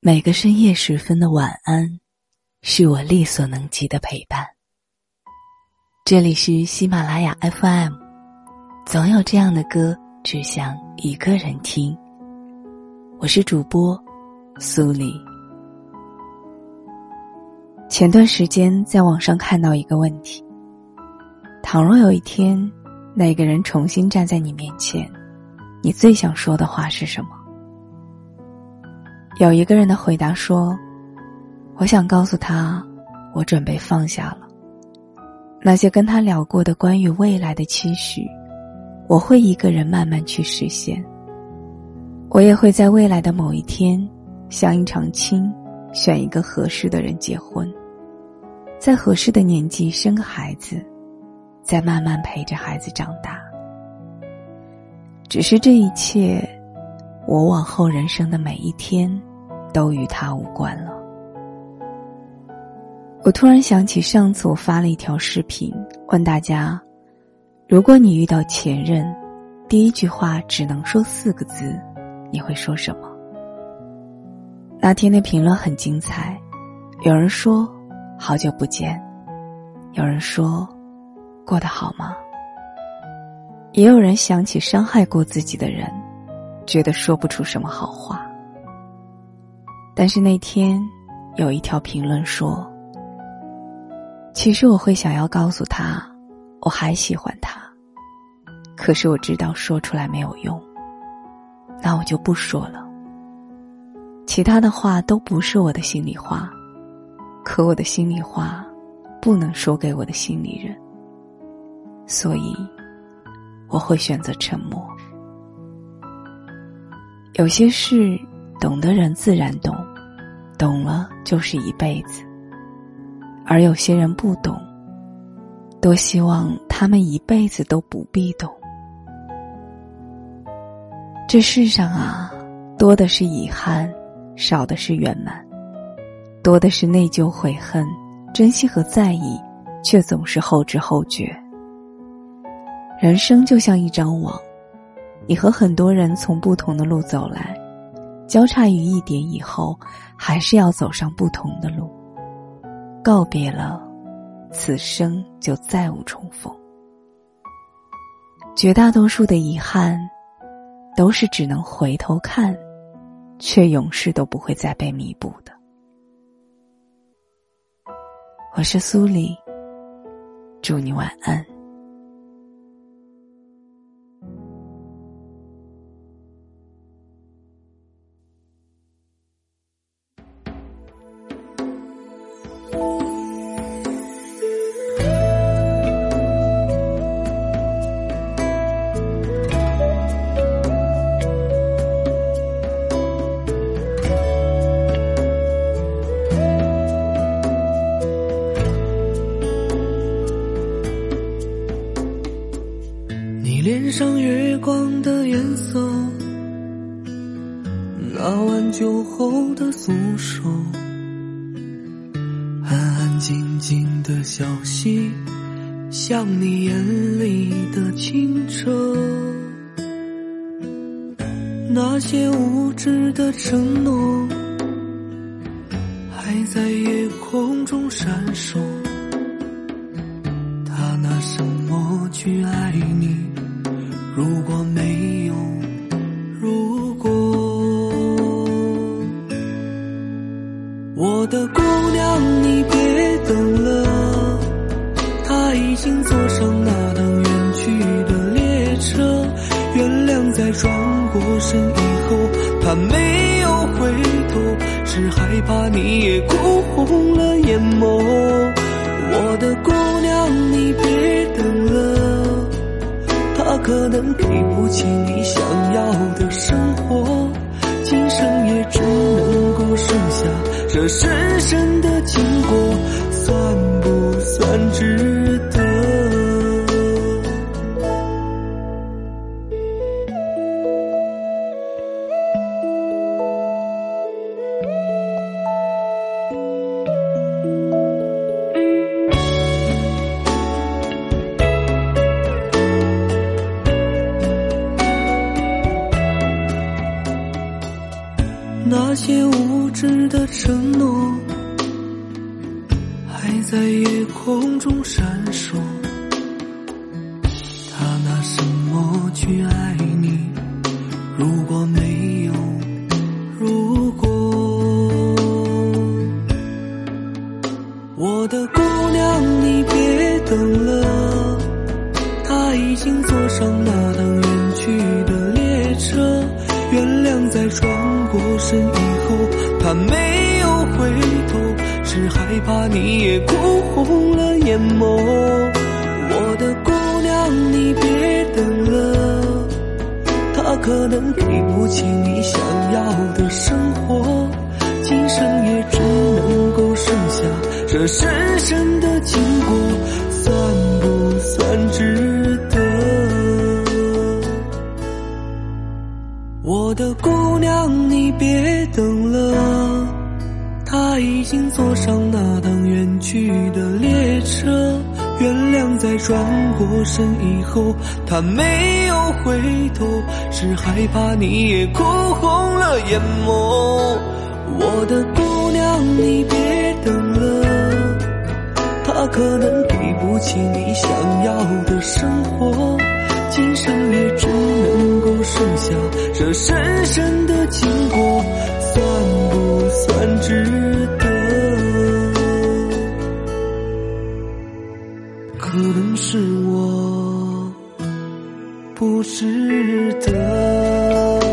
每个深夜时分的晚安，是我力所能及的陪伴。这里是喜马拉雅 FM，总有这样的歌，只想一个人听。我是主播苏黎。前段时间在网上看到一个问题：倘若有一天，那个人重新站在你面前，你最想说的话是什么？有一个人的回答说：“我想告诉他，我准备放下了那些跟他聊过的关于未来的期许，我会一个人慢慢去实现。我也会在未来的某一天，相一场亲，选一个合适的人结婚，在合适的年纪生个孩子，再慢慢陪着孩子长大。只是这一切，我往后人生的每一天。”都与他无关了。我突然想起上次我发了一条视频，问大家：如果你遇到前任，第一句话只能说四个字，你会说什么？那天的评论很精彩，有人说“好久不见”，有人说“过得好吗”，也有人想起伤害过自己的人，觉得说不出什么好话。但是那天，有一条评论说：“其实我会想要告诉他，我还喜欢他。可是我知道说出来没有用，那我就不说了。其他的话都不是我的心里话，可我的心里话，不能说给我的心里人，所以我会选择沉默。有些事。”懂的人自然懂，懂了就是一辈子。而有些人不懂，多希望他们一辈子都不必懂。这世上啊，多的是遗憾，少的是圆满；多的是内疚悔恨，珍惜和在意，却总是后知后觉。人生就像一张网，你和很多人从不同的路走来。交叉于一点以后，还是要走上不同的路。告别了，此生就再无重逢。绝大多数的遗憾，都是只能回头看，却永世都不会再被弥补的。我是苏黎，祝你晚安。上月光的颜色，那晚酒后的诉说，安安静静的小溪，像你眼里的清澈，那些无知的承诺，还在夜空中闪烁，他拿什么去爱？如果没有如果，我的姑娘，你别等了，他已经坐上那趟远去的列车。原谅在转过身以后，他没有回头，是害怕你也哭红了眼眸。我的姑娘，你别等了。可能给不起你想要的生活，今生也只能够剩下这深深的经过，算不算值承诺，还在夜空中闪烁。他拿什么去爱你？如果没有如果，我的姑娘，你别等了，他已经坐上那趟远去的列车。原谅在转过身以后，他没回头，是害怕你也哭红了眼眸。我的姑娘，你别等了，他可能给不起你想要的生活，今生也只能够剩下这深深的经过，算不算值得？我的姑娘，你别等了，他已经坐上那趟远去的列车。原谅在转过身以后，他没有回头，是害怕你也哭红了眼眸。我的姑娘，你别等了，他可能给不起你想要的生活，今生也只能够剩下这深深的经过。算不算值可能是我不值得。